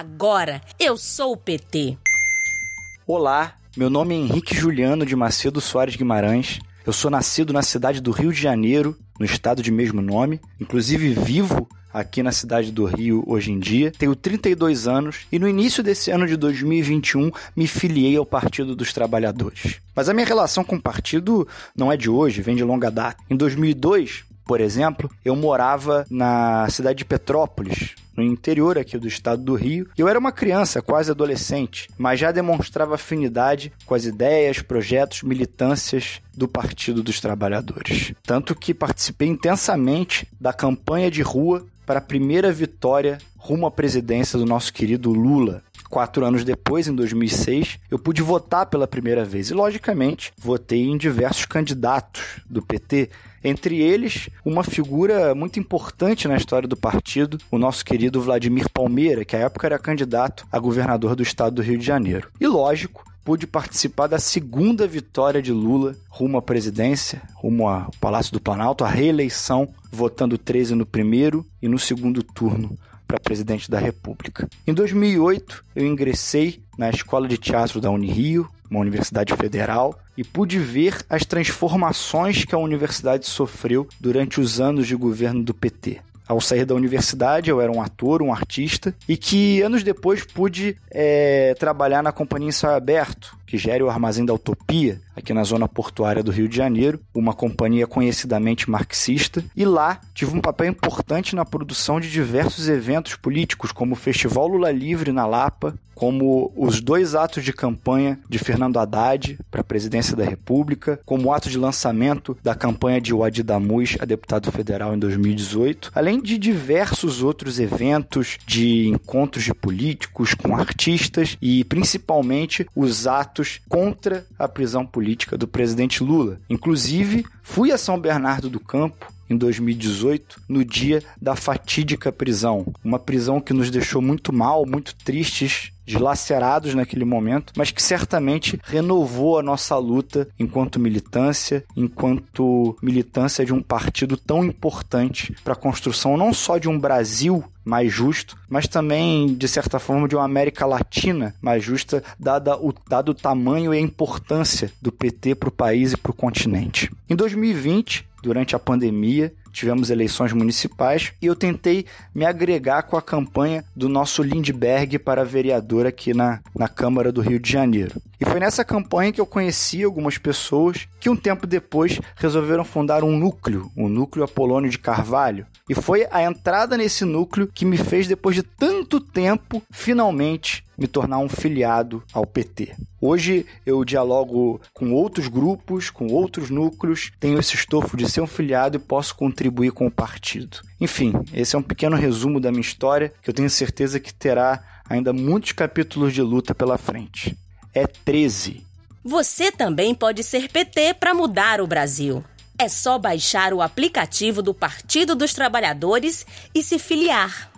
Agora eu sou o PT. Olá, meu nome é Henrique Juliano de Macedo Soares Guimarães. Eu sou nascido na cidade do Rio de Janeiro, no estado de mesmo nome. Inclusive vivo aqui na cidade do Rio hoje em dia. Tenho 32 anos e no início desse ano de 2021 me filiei ao Partido dos Trabalhadores. Mas a minha relação com o partido não é de hoje, vem de longa data. Em 2002, por exemplo, eu morava na cidade de Petrópolis, no interior aqui do estado do Rio. Eu era uma criança, quase adolescente, mas já demonstrava afinidade com as ideias, projetos, militâncias do Partido dos Trabalhadores. Tanto que participei intensamente da campanha de rua para a primeira vitória rumo à presidência do nosso querido Lula. Quatro anos depois, em 2006, eu pude votar pela primeira vez e, logicamente, votei em diversos candidatos do PT, entre eles, uma figura muito importante na história do partido, o nosso querido Vladimir Palmeira, que à época era candidato a governador do estado do Rio de Janeiro. E lógico, pude participar da segunda vitória de Lula rumo à presidência, rumo ao Palácio do Planalto, a reeleição, votando 13 no primeiro e no segundo turno para presidente da República. Em 2008, eu ingressei na Escola de Teatro da Unirio, uma universidade federal, e pude ver as transformações que a universidade sofreu durante os anos de governo do PT ao sair da universidade, eu era um ator, um artista, e que anos depois pude é, trabalhar na companhia Ensaio Aberto, que gere o Armazém da Utopia, aqui na zona portuária do Rio de Janeiro, uma companhia conhecidamente marxista, e lá tive um papel importante na produção de diversos eventos políticos, como o Festival Lula Livre na Lapa, como os dois atos de campanha de Fernando Haddad para a presidência da República, como o ato de lançamento da campanha de Wadi Damus a deputado federal em 2018, além de diversos outros eventos de encontros de políticos com artistas e principalmente os atos contra a prisão política do presidente Lula. Inclusive, fui a São Bernardo do Campo em 2018, no dia da fatídica prisão. Uma prisão que nos deixou muito mal, muito tristes, dilacerados naquele momento, mas que certamente renovou a nossa luta enquanto militância, enquanto militância de um partido tão importante para a construção não só de um Brasil mais justo, mas também, de certa forma, de uma América Latina mais justa, dada o, dado o tamanho e a importância do PT para o país e para o continente. Em 2020, durante a pandemia, tivemos eleições municipais e eu tentei me agregar com a campanha do nosso Lindbergh para vereador aqui na, na Câmara do Rio de Janeiro. E foi nessa campanha que eu conheci algumas pessoas que um tempo depois resolveram fundar um núcleo, o Núcleo Apolônio de Carvalho. E foi a entrada nesse núcleo que me fez, depois de tanto tempo, finalmente me tornar um filiado ao PT. Hoje eu dialogo com outros grupos, com outros núcleos, tenho esse estofo de ser um filiado e posso contribuir com o partido. Enfim, esse é um pequeno resumo da minha história que eu tenho certeza que terá ainda muitos capítulos de luta pela frente. É 13. Você também pode ser PT para mudar o Brasil. É só baixar o aplicativo do Partido dos Trabalhadores e se filiar.